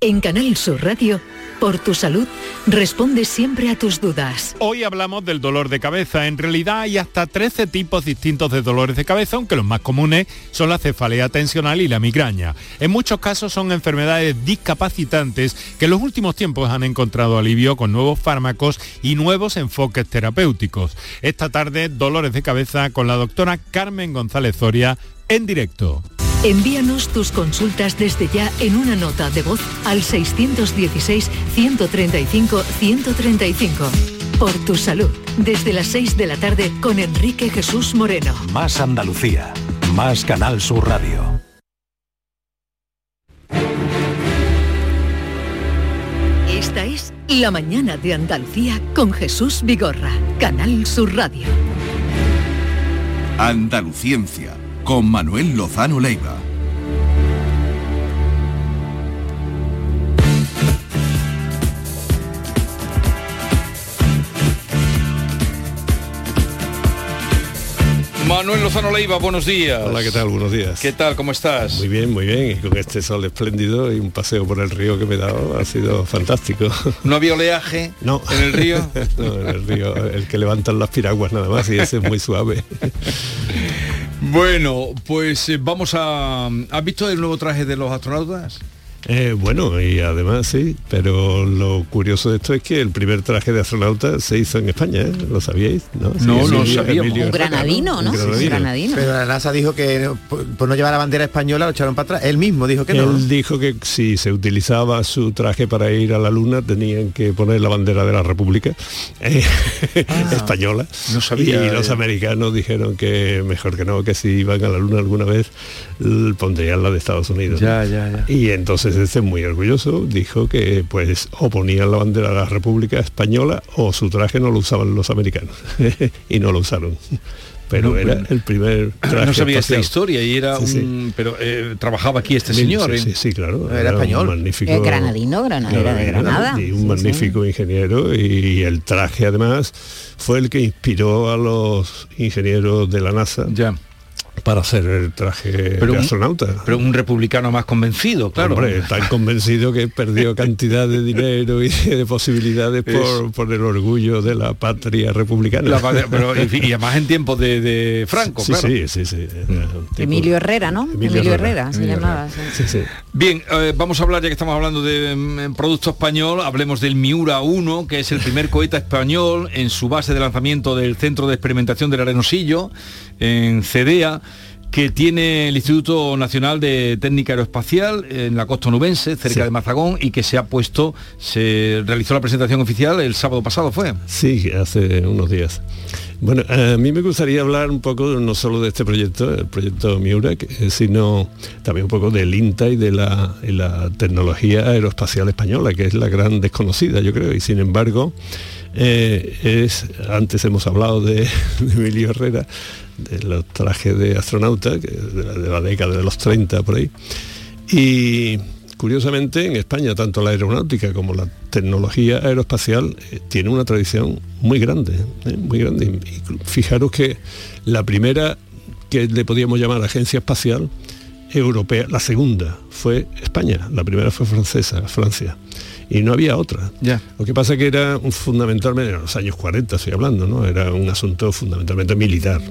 En Canal Sur Radio, por tu salud, responde siempre a tus dudas. Hoy hablamos del dolor de cabeza. En realidad hay hasta 13 tipos distintos de dolores de cabeza, aunque los más comunes son la cefalea tensional y la migraña. En muchos casos son enfermedades discapacitantes que en los últimos tiempos han encontrado alivio con nuevos fármacos y nuevos enfoques terapéuticos. Esta tarde, dolores de cabeza con la doctora Carmen González Zoria en directo. Envíanos tus consultas desde ya en una nota de voz al 616-135-135. Por tu salud, desde las 6 de la tarde con Enrique Jesús Moreno. Más Andalucía. Más Canal Sur Radio. Esta es La mañana de Andalucía con Jesús Vigorra, Canal Sur Radio. Andaluciencia, con Manuel Lozano Leiva. Manuel Lozano Leiva, buenos días. Hola, ¿qué tal? Buenos días. ¿Qué tal? ¿Cómo estás? Muy bien, muy bien. Y con este sol espléndido y un paseo por el río que me he dado ha sido fantástico. ¿No había oleaje no. en el río? no, en el río, el que levantan las piraguas nada más y ese es muy suave. bueno, pues eh, vamos a... ¿Has visto el nuevo traje de los astronautas? Eh, bueno, y además sí, pero lo curioso de esto es que el primer traje de astronauta se hizo en España, ¿eh? ¿lo sabíais? No, Sí, No, no Emilio- sabíamos. Emilio Un granadino, ¿no? Un Un granadino. Pero la NASA dijo que por, por no llevar la bandera española lo echaron para atrás. Él mismo dijo que no. Él dijo que si se utilizaba su traje para ir a la luna tenían que poner la bandera de la República eh, española. No sabía, Y los eh. americanos dijeron que mejor que no, que si iban a la luna alguna vez pondrían la de Estados Unidos. Ya, ya, ya. Y entonces muy orgulloso dijo que pues o ponían la bandera de la República Española o su traje no lo usaban los americanos. y no lo usaron. Pero No, era pero- el primer traje no sabía esta historia y era Sí, sí. un pero eh, trabajaba aquí este Sí, señor sí, ¿eh? sí, sí, claro. Era español. Un magnífico, granadino, grana- era de Granada. Y un Sí, magnífico ingeniero y el traje además fue el que inspiró a los ingenieros de la NASA para hacer el traje Pero de un- astronauta. pero un republicano más convencido claro Hombre, tan convencido que perdió cantidad de dinero y de posibilidades por, por el orgullo de la patria republicana. La pero y además en tiempos de, de Franco Sí, claro. sí, sí, tipo- Emilio Herrera, ¿no? Emilio Emilio, Herrera. Herrera, se Emilio llamaba. Herrera. sí. Sí, sí. Bien, eh, vamos a hablar, ya que estamos hablando de mm, producto español, hablemos del Miura 1, que es el primer cohete español en su base de lanzamiento del Centro de Experimentación del Arenosillo, en CEDEA, que tiene el Instituto Nacional de Técnica Aeroespacial en la costa onubense, cerca Sí. de Mazagón, y que se ha puesto, se realizó la presentación oficial el sábado pasado, ¿fue? Sí, hace unos días. Bueno, a mí me gustaría hablar un poco no solo de este proyecto, el proyecto Miura, eh, sino también un poco del INTA y de la, y la tecnología aeroespacial española, que es la gran desconocida, yo creo, y sin embargo, eh, es, antes hemos hablado de, de Emilio Herrera, de los trajes de astronauta, que de la, de la década de los 30 por ahí, y curiosamente en España tanto la aeronáutica como la tecnología aeroespacial eh, tiene una tradición muy grande, eh, muy grande. Y fijaros que la primera que le podíamos llamar agencia espacial europea, la segunda fue España, la primera fue francesa, Francia. Y no había otra. Ya. Lo que pasa que era un fundamentalmente, en los años 40 estoy hablando, ¿no? Era un asunto fundamentalmente militar.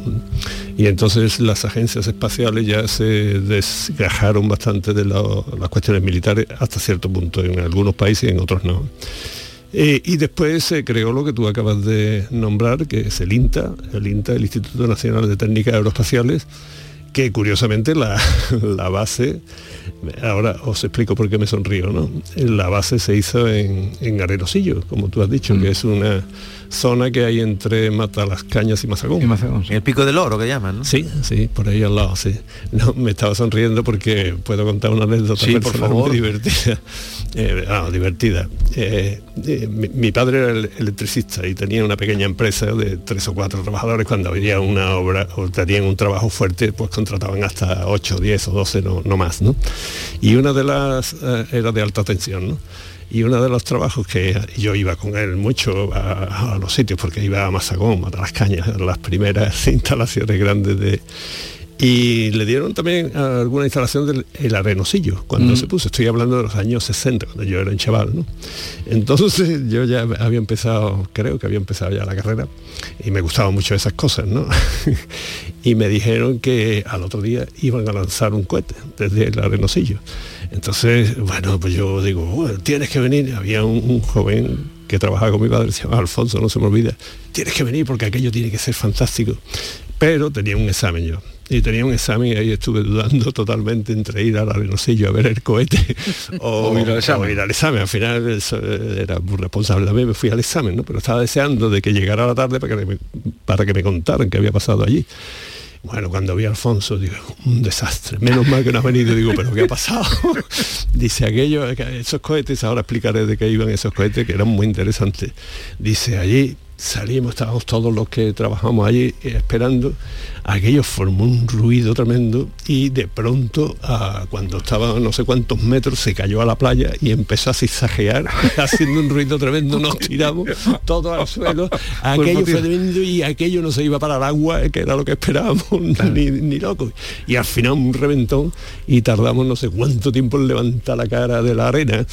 Y entonces las agencias espaciales ya se desgajaron bastante de las cuestiones militares hasta cierto punto, en algunos países y en otros no. Eh, y después se creó lo que tú acabas de nombrar, que es el INTA, el INTA, el Instituto Nacional de Técnicas Aeroespaciales, que curiosamente la, la base, ahora os explico por qué me sonrío, ¿no? La base se hizo en, en Arenosillo, como tú has dicho, que es una zona que hay entre Matalascañas y Mazagón. El pico del oro que llaman, ¿no? Sí, sí, por ahí al lado, sí. No, me estaba sonriendo porque puedo contar una anécdota Sí, por personal favor. muy divertida. Eh, ah, divertida. Eh, eh, mi, mi padre era el- electricista y tenía una pequeña empresa de tres o cuatro trabajadores. Cuando había una obra o tenían un trabajo fuerte, pues contrataban hasta 8, 10 o 12, no, no más, ¿no? Y una de las eh, era de alta tensión, ¿no? Y uno de los trabajos que yo iba con él mucho a, a los sitios, porque iba a Masagón, a las cañas, a las primeras instalaciones grandes de... Y le dieron también alguna instalación del el arenosillo, cuando Mm. se puso. Estoy hablando de los años 60, cuando yo era un chaval, ¿no? Entonces yo ya había empezado, creo que había empezado ya la carrera, y me gustaban mucho esas cosas, ¿no? y me dijeron que al otro día iban a lanzar un cohete desde el arenosillo. Entonces, bueno, pues yo digo, "Bueno, tienes que venir. Había un, un joven que trabajaba con mi padre, se llama Alfonso, no se me olvida. Tienes que venir porque aquello tiene que ser fantástico. Pero tenía un examen yo. Y tenía un examen y ahí estuve dudando totalmente entre ir al arenosillo a ver el cohete o, O ir al examen. o ir al examen. Al final eso eh, era responsable también, me fui al examen, ¿no? Pero estaba deseando de que llegara la tarde para que me, para que me contaran qué había pasado allí. Bueno, cuando vi a Alfonso, digo, un desastre. Menos mal que no ha venido. Digo, ¿pero qué ha pasado? Dice aquello, que esos cohetes, ahora explicaré de qué iban esos cohetes, que eran muy interesantes. Dice, allí salimos, estábamos todos los que trabajamos allí eh, esperando. Aquello formó un ruido tremendo y de pronto, cuando estaba a no sé cuántos metros, se cayó a la playa y empezó a zigzaguear, haciendo un ruido tremendo. Nos tiramos todos al suelo. Aquello fue tremendo y aquello no se iba para el agua, que era lo que esperábamos, ni, ni loco. Y al final un reventón y tardamos no sé cuánto tiempo en levantar la cara de la arena.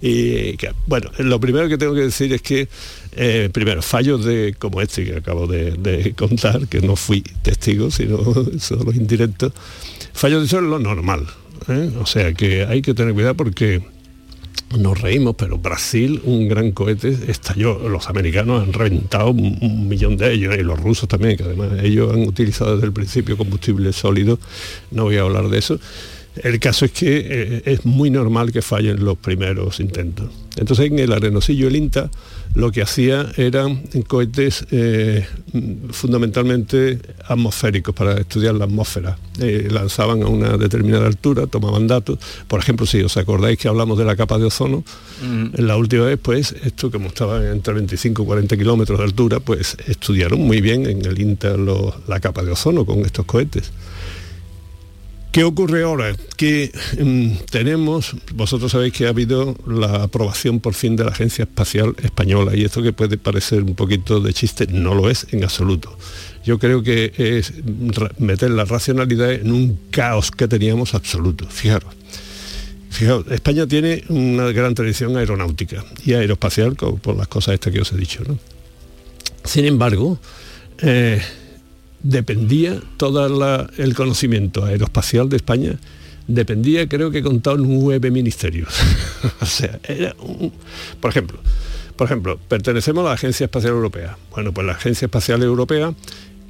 y que, bueno, lo primero que tengo que decir es que eh, primero, fallos de como este que acabo de, contar, que no fui testigo, sino solo indirecto, fallos de eso es lo normal. ¿eh? O sea que hay que tener cuidado porque nos reímos, pero Brasil, un gran cohete, estalló. Los americanos han reventado un, un millón de ellos y los rusos también, que además ellos han utilizado desde el principio combustible sólido. No voy a hablar de eso. El caso es que eh, es muy normal que fallen los primeros intentos. Entonces en el arenosillo el INTA lo que hacía eran cohetes eh, fundamentalmente atmosféricos para estudiar la atmósfera. Eh, lanzaban a una determinada altura, tomaban datos. Por ejemplo, si os acordáis que hablamos de la capa de ozono, en la última vez, pues esto como estaba entre 25 y 40 kilómetros de altura, pues estudiaron muy bien en el INTA lo- la capa de ozono con estos cohetes. ¿Qué ocurre ahora? Que mm, tenemos, vosotros sabéis que ha habido la aprobación por fin de la Agencia Espacial Española y esto que puede parecer un poquito de chiste, no lo es en absoluto. Yo creo que es meter la racionalidad en un caos que teníamos absoluto. Fijaros. Fijaos, España tiene una gran tradición aeronáutica y aeroespacial por las cosas estas que os he dicho. Sin embargo, eh, dependía todo el conocimiento aeroespacial de España, dependía creo que contado nueve ministerios. o sea, era un- por ejemplo, por ejemplo, pertenecemos a la Agencia Espacial Europea. Bueno, pues la Agencia Espacial Europea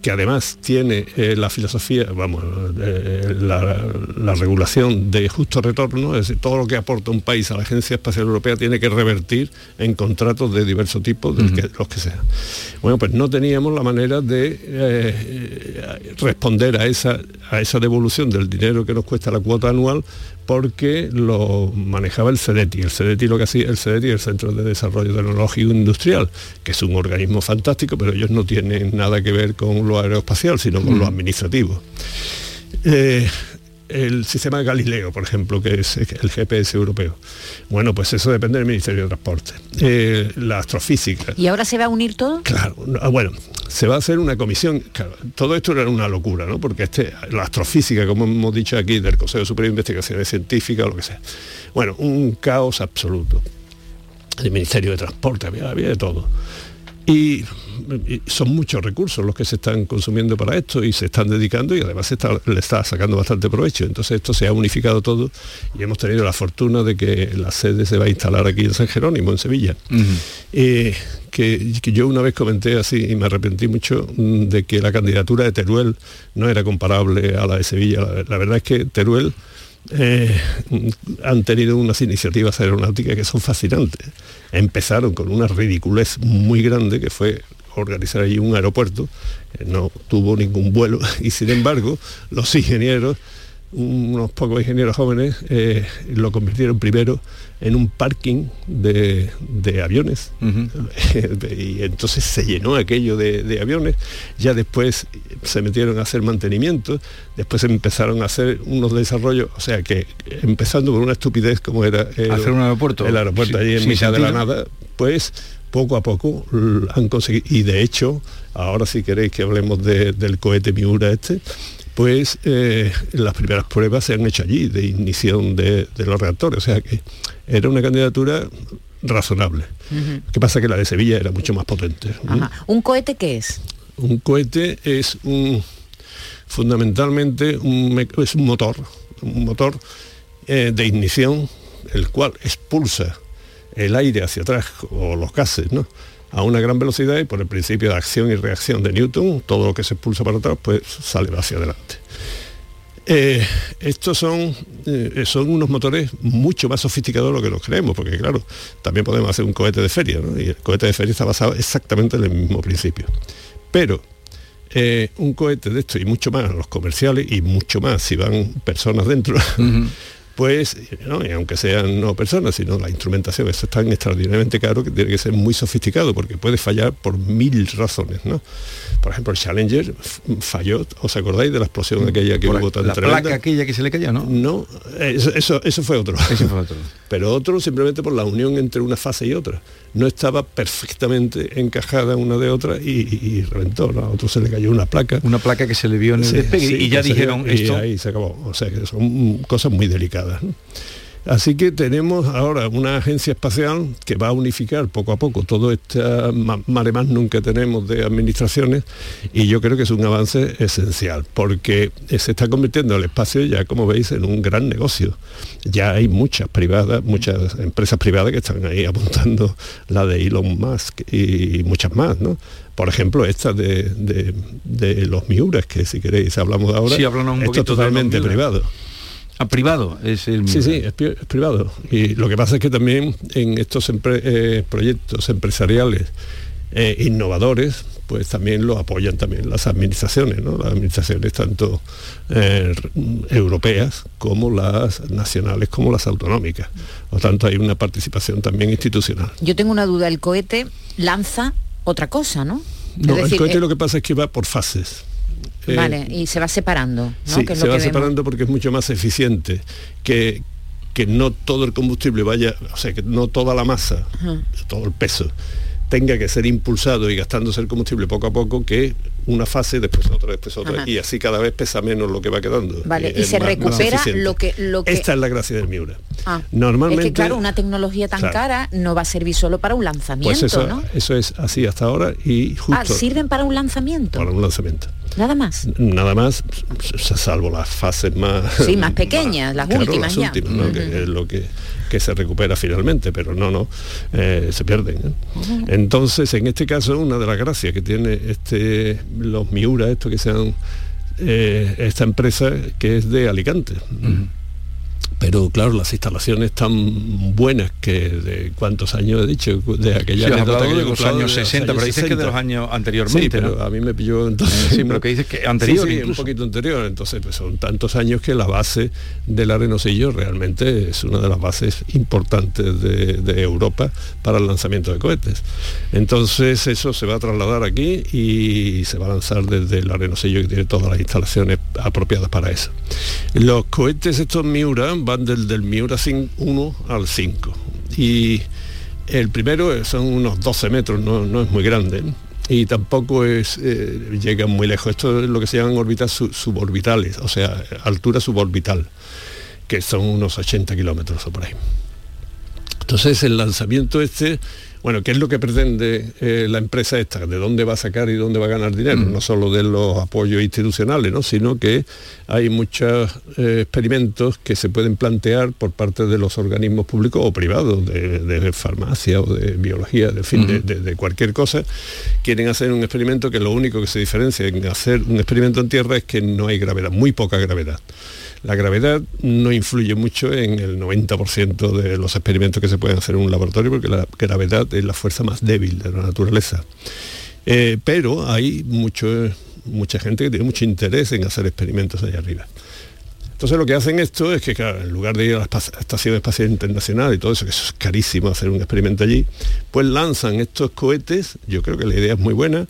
que además tiene eh, la filosofía, vamos, eh, la, la regulación de justo retorno, es decir, todo lo que aporta un país a la Agencia Espacial Europea tiene que revertir en contratos de diverso tipo, que- los que sean. Bueno, pues no teníamos la manera de eh, responder a esa, a esa devolución del dinero que nos cuesta la cuota anual porque lo manejaba el CEDETI. El CEDETI lo que hacía, el CEDETI el Centro de Desarrollo Tecnológico Industrial, que es un organismo fantástico, pero ellos no tienen nada que ver con lo aeroespacial, sino con lo administrativo. Eh, el sistema de Galileo, por ejemplo, que es el GPS europeo. Bueno, pues eso depende del Ministerio de Transporte. Eh, la astrofísica, ¿Y ahora se va a unir todo? Claro, ah, bueno, se va a hacer una comisión. claro, todo esto era una locura, ¿no? Porque este, la astrofísica, como hemos dicho aquí, del Consejo Superior de Investigaciones Científicas, o lo que sea. Bueno, un caos absoluto. El Ministerio de Transporte, había, había de todo. Y son muchos recursos los que se están consumiendo para esto y se están dedicando y además se está, le está sacando bastante provecho. Entonces esto se ha unificado todo y hemos tenido la fortuna de que la sede se va a instalar aquí en San Jerónimo, en Sevilla. Eh, que, que yo una vez comenté así y me arrepentí mucho mm, de que la candidatura de Teruel no era comparable a la de Sevilla. La, la verdad es que Teruel eh, han tenido unas iniciativas aeronáuticas que son fascinantes. Empezaron con una ridiculez muy grande que fue organizar allí un aeropuerto, no tuvo ningún vuelo y sin embargo los ingenieros, unos pocos ingenieros jóvenes, eh, lo convirtieron primero en un parking de, de aviones. Y entonces se llenó aquello de, de aviones, ya después se metieron a hacer mantenimiento, después empezaron a hacer unos desarrollos, o sea que empezando por una estupidez como era el, Hacer un aeropuerto. el aeropuerto Sí, allí en mitad de la nada, pues poco a poco han conseguido, y de hecho, ahora si queréis que hablemos de- del cohete Miura este, pues eh, las primeras pruebas se han hecho allí de ignición de, de los reactores, o sea que era una candidatura razonable. ¿Qué pasa? Que la de Sevilla era mucho más potente. ¿Un cohete qué es? Un cohete es un fundamentalmente un, es un motor, un motor eh, de ignición, el cual expulsa el aire hacia atrás o los gases, ¿no? a una gran velocidad y por el principio de acción y reacción de Newton, todo lo que se expulsa para atrás pues sale hacia adelante. Eh, estos son, eh, son unos motores mucho más sofisticados de lo que nos creemos, porque claro, también podemos hacer un cohete de feria, ¿no? y el cohete de feria está basado exactamente en el mismo principio. Pero eh, un cohete de esto y mucho más los comerciales y mucho más si van personas dentro, pues, ¿no? y aunque sean no personas, sino la instrumentación, eso es tan extraordinariamente caro que tiene que ser muy sofisticado porque puede fallar por mil razones. ¿no? Por ejemplo, el Challenger falló, ¿os acordáis de la explosión aquella que hubo tan la tremenda? placa aquella que se le cayó, ¿no? No, eso, eso, eso fue otro. Eso fue otro. Pero otro simplemente por la unión entre una fase y otra. No estaba perfectamente encajada una de otra y, y reventó. ¿no? A otro se le cayó una placa. Una placa que se le vio en el Sí, despegue sí, y ya dijeron dio- y esto. ahí se acabó. O sea que son cosas muy delicadas. ¿no? Así que tenemos ahora una agencia espacial que va a unificar poco a poco todo este mare magnum que tenemos de administraciones y yo creo que es un avance esencial porque se está convirtiendo el espacio ya, como veis, en un gran negocio. Ya hay muchas privadas, muchas empresas privadas que están ahí apuntando la de Elon Musk y muchas más, ¿no? por ejemplo, esta de, los Miuras, que si queréis hablamos ahora, sí, un esto es totalmente privado. ¿A privado es el Sí, sí, es, privado. Y lo que pasa es que también en estos eh, proyectos empresariales eh, innovadores, pues también lo apoyan también las administraciones, ¿no? Las administraciones tanto eh, europeas como las nacionales como las autonómicas. Por tanto, hay una participación también institucional. Yo tengo una duda, el cohete lanza otra cosa, ¿no? No, el cohete lo que pasa es que va por fases. Vale, y se va separando. ¿no? Sí, se va separando porque es mucho más eficiente que, que no todo el combustible vaya, o sea, que no toda la masa, todo el peso, tenga que ser impulsado y gastándose el combustible poco a poco que una fase, después otra, después otra, y así cada vez pesa menos lo que va quedando. Vale, y se recupera lo que, lo que... Esta es la gracia del Miura. Ah, Normalmente... Es que claro, una tecnología tan cara no va a servir solo para un lanzamiento, pues eso, ¿no? Eso es así hasta ahora y justo... Ah, ¿sirven para un lanzamiento? Para un lanzamiento. Nada más. Nada más, salvo las fases más... Sí, más pequeñas, las últimas ya. que es lo que, que, se recupera finalmente, pero no, no, eh, se pierden. ¿eh? Entonces, en este caso, una de las gracias que tiene este los Miura, esto que sean eh, esta empresa que es de Alicante pero claro, las instalaciones tan buenas que de cuántos años he dicho, de aquella sí, de los años 60, pero dices que de los años anteriormente. Sí, pero a mí me pilló entonces. Sí, pero que dices que anterior. Sí, un poquito anterior. Entonces, pues son tantos años que la base del arenosillo realmente es una de las bases importantes de, Europa para el lanzamiento de cohetes. Entonces, eso se va a trasladar aquí y se va a lanzar desde el arenosillo que tiene todas las instalaciones apropiadas para eso. Los cohetes estos Miura van del, del Miura 1 al 5. Y el primero son unos 12 metros, no, es muy grande. Y tampoco es, eh, llega muy lejos. Esto es lo que se llaman órbitas suborbitales, o sea, altura suborbital, que son unos 80 kilómetros o por ahí. Entonces el lanzamiento este bueno, ¿qué es lo que pretende eh, la empresa esta? ¿De dónde va a sacar y dónde va a ganar dinero? Mm. No solo de los apoyos institucionales, ¿no? sino que hay muchos eh, experimentos que se pueden plantear por parte de los organismos públicos o privados, de, farmacia o de biología, de, fin, de, cualquier cosa. Quieren hacer un experimento que lo único que se diferencia en hacer un experimento en tierra es que no hay gravedad, muy poca gravedad. La gravedad no influye mucho en el 90% de los experimentos que se pueden hacer en un laboratorio porque la gravedad es la fuerza más débil de la naturaleza. Eh, pero hay mucha gente que tiene mucho interés en hacer experimentos allá arriba. Entonces lo que hacen esto es que, en lugar de ir a la Estación Espacial Internacional y todo eso, que eso es carísimo hacer un experimento allí, pues lanzan estos cohetes, yo creo que la idea es muy buena,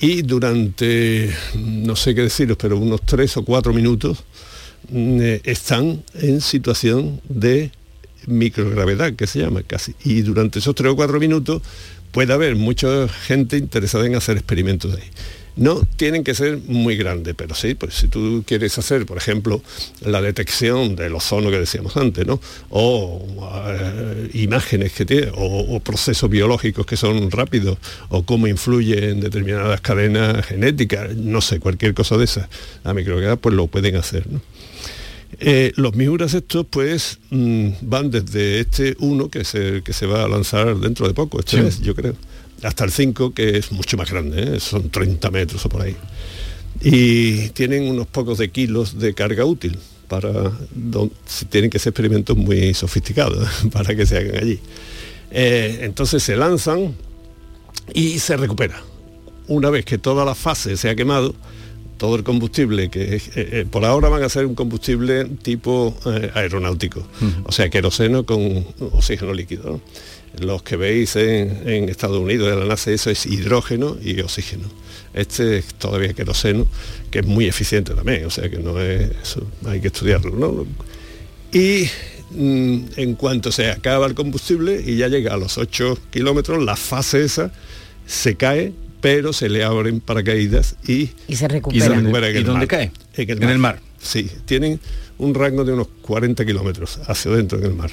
y durante, no sé qué deciros, pero unos tres o cuatro minutos, están en situación de microgravedad, que se llama casi. Y durante esos tres o cuatro minutos puede haber mucha gente interesada en hacer experimentos ahí. No tienen que ser muy grandes, pero sí, pues si tú quieres hacer, por ejemplo, la detección del ozono que decíamos antes, ¿no? O eh, imágenes que tiene, o, procesos biológicos que son rápidos, o cómo influye en determinadas cadenas genéticas, no sé, cualquier cosa de esas, la microgravedad, pues lo pueden hacer, ¿no? Eh, los Miuras estos pues mm, van desde este 1 que, se, que se va a lanzar dentro de poco, este mes, yo creo, hasta el 5 que es mucho más grande, ¿eh? son 30 metros o por ahí. Y tienen unos pocos de kilos de carga útil para tienen que ser experimentos muy sofisticados para que se hagan allí. Eh, entonces se lanzan y se recupera. Una vez que toda la fase se ha quemado, todo el combustible que eh, eh, por ahora van a ser un combustible tipo eh, aeronáutico, o sea, queroseno con oxígeno líquido. Los que veis en, Estados Unidos, de la NASA, eso es hidrógeno y oxígeno. Este es todavía queroseno, que es muy eficiente también, o sea que no es eso, hay que estudiarlo. Y mm, en cuanto se acaba el combustible y ya llega a los 8 kilómetros, la fase esa se cae pero se le abren paracaídas y, y se recupera. ¿Y, dónde cae? En el, mar. sí, tienen un rango de unos 40 kilómetros hacia dentro del mar.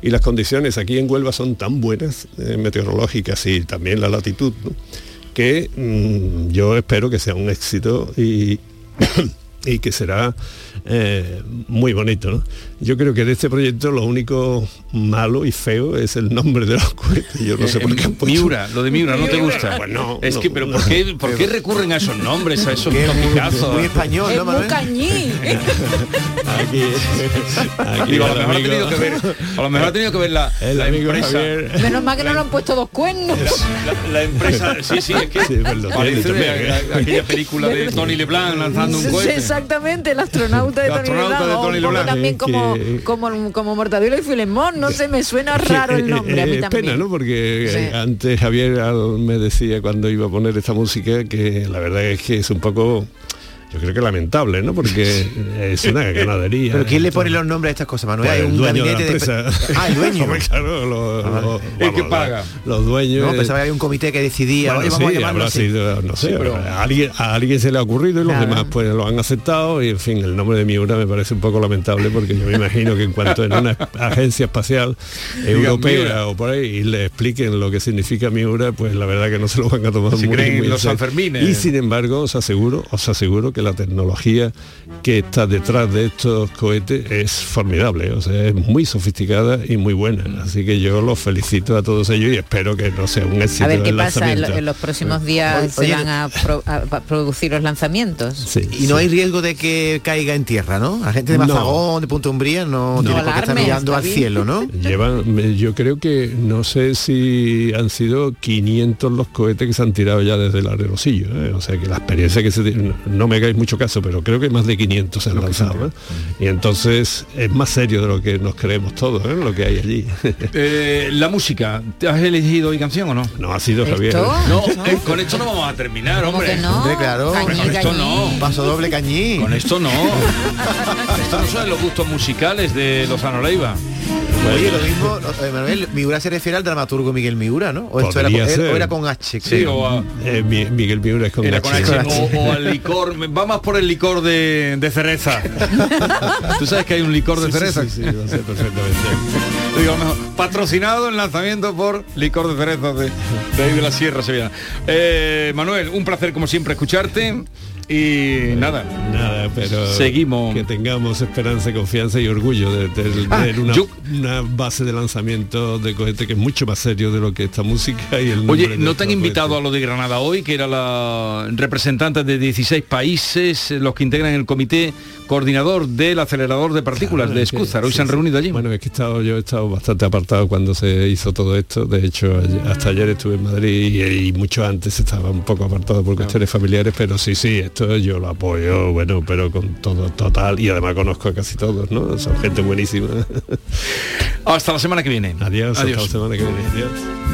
Y las condiciones aquí en Huelva son tan buenas, eh, meteorológicas y también la latitud, ¿no? que mm, yo espero que sea un éxito y, y que será eh, muy bonito. ¿no? Yo creo que de este proyecto lo único malo y feo es el nombre de los cohetes. Yo no sé por qué han puesto- Miura, lo de Miura, ¿no te gusta? Pues no, es no, que, pero no. ¿por, qué, ¿por qué recurren a esos nombres, a esos topicazos? muy español, Es muy cañí. Aquí, aquí Digo, a lo mejor ha amigo- tenido que ver, a lo mejor ha tenido que ver la, el la amigo empresa. Javier. Menos mal que no le han puesto dos cuernos. La, la empresa, sí, sí, es que Sí, pues lo parece tiene de también, aquella- película de Tony LeBlanc lanzando un Sí, cohete. exactamente, el astronauta astronauta de Tony un poco también como, Que- como, como Mortadelo y Filemón, no sé, me suena raro el nombre, a mí Eh, también. pena, ¿no? Porque Sí. eh, antes Javier me decía cuando iba a poner esta música que la verdad es que es un poco, yo creo que lamentable, ¿no? Porque es una ganadería. ¿Pero quién le pone los nombres a estas cosas, Manuel? Pues Hay el un dueño de la gabinete de... empresa. Ah, el dueño. Hombre, claro, los, los- El que vamos, paga. Los dueños. No, pensaba que había un comité que decidía, bueno, vamos sí, a llamarlo habrá sido, no sé, Sí, pero- a, alguien, a alguien se le ha ocurrido y los Claro. demás pues lo han aceptado y en fin, el nombre de Miura me parece un poco lamentable porque yo me imagino que en cuanto en una agencia espacial europea o por ahí y le expliquen lo que significa Miura, pues la verdad que no se lo van a tomar Si muy, creen muy los. Sanfermines. Y sin embargo, os aseguro, os aseguro que la tecnología que está detrás de estos cohetes es formidable, o sea, es muy sofisticada y muy buena. Así que yo los felicito a todos ellos y espero que no sea un éxito A ver qué el pasa en, lo- lanzamiento. en los próximos días Oye, se van a, pro- a- a producir los lanzamientos. Sí, Y no hay riesgo de que caiga en tierra, ¿no? La gente de No. Mazagón, de Punta Umbría, no, tiene por qué estar mirando al cielo, ¿no? Llevan, me- yo creo que no sé si han sido 500 los cohetes que se han tirado ya desde el aerosillo. ¿eh? O sea que la experiencia que se tiene- no, no me mucho caso, pero creo que más de 500 se han lanzado. ¿eh? Y entonces es más serio de lo que nos creemos todos, ¿eh? lo que hay allí. Eh, la música, ¿te has elegido hoy canción o no? no ha sido Javier. ¿Esto? No, eh, con esto no vamos a terminar, ¿Cómo hombre. no? Hombre, claro. Cañí, Con esto cañí. no. Paso doble cañí. Con esto no. esto no son los gustos musicales de Lozano Leiva. Oye, lo mismo, Manuel, Miura se refiere al dramaturgo Miguel Miura, ¿no? O esto era, con- era- ser. o era con H. Sí, creo. o, a- Eh, Mi- Miguel Miura es con era H. con H, o, o al licor, va más por el licor de, de cereza. Tú sabes que hay un licor de Sí, sí, cereza. sí, sí, lo sé perfectamente. Digo, mejor, patrocinado el lanzamiento por licor de cereza de, de ahí de la Sierra Sevillana. Eh, Manuel, un placer como siempre escucharte y nada. Nada, pero Seguimos. que tengamos esperanza, confianza y orgullo de Ah, tener una, yo- una base de lanzamiento de cohete que es mucho más serio de lo que esta música y el Oye, ¿no te han invitado a lo de Granada hoy, que era la representante de 16 países, los que integran el comité coordinador del acelerador de partículas Claro, de que- Escúzar? Hoy sí, se han reunido allí. Bueno, es que he estado, yo he estado bastante apartado cuando se hizo todo esto. De hecho, hasta ayer estuve en Madrid y, y mucho antes estaba un poco apartado por cuestiones familiares, pero sí, sí, esto yo lo apoyo, bueno, pero con todo total. Y además conozco a casi todos, ¿no? Son gente buenísima. Hasta la semana que viene. Adiós, Adiós. hasta la semana que viene. Adiós.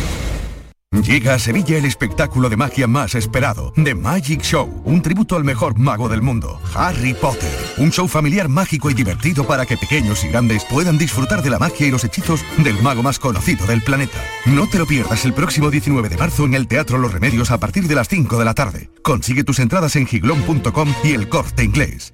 Llega a Sevilla el espectáculo de magia más esperado, The Magic Show, un tributo al mejor mago del mundo, Harry Potter. Un show familiar mágico y divertido para que pequeños y grandes puedan disfrutar de la magia y los hechizos del mago más conocido del planeta. No te lo pierdas el próximo 19 de marzo en el Teatro Los Remedios a partir de las 5 de la tarde. Consigue tus entradas en giglón.com y el corte inglés.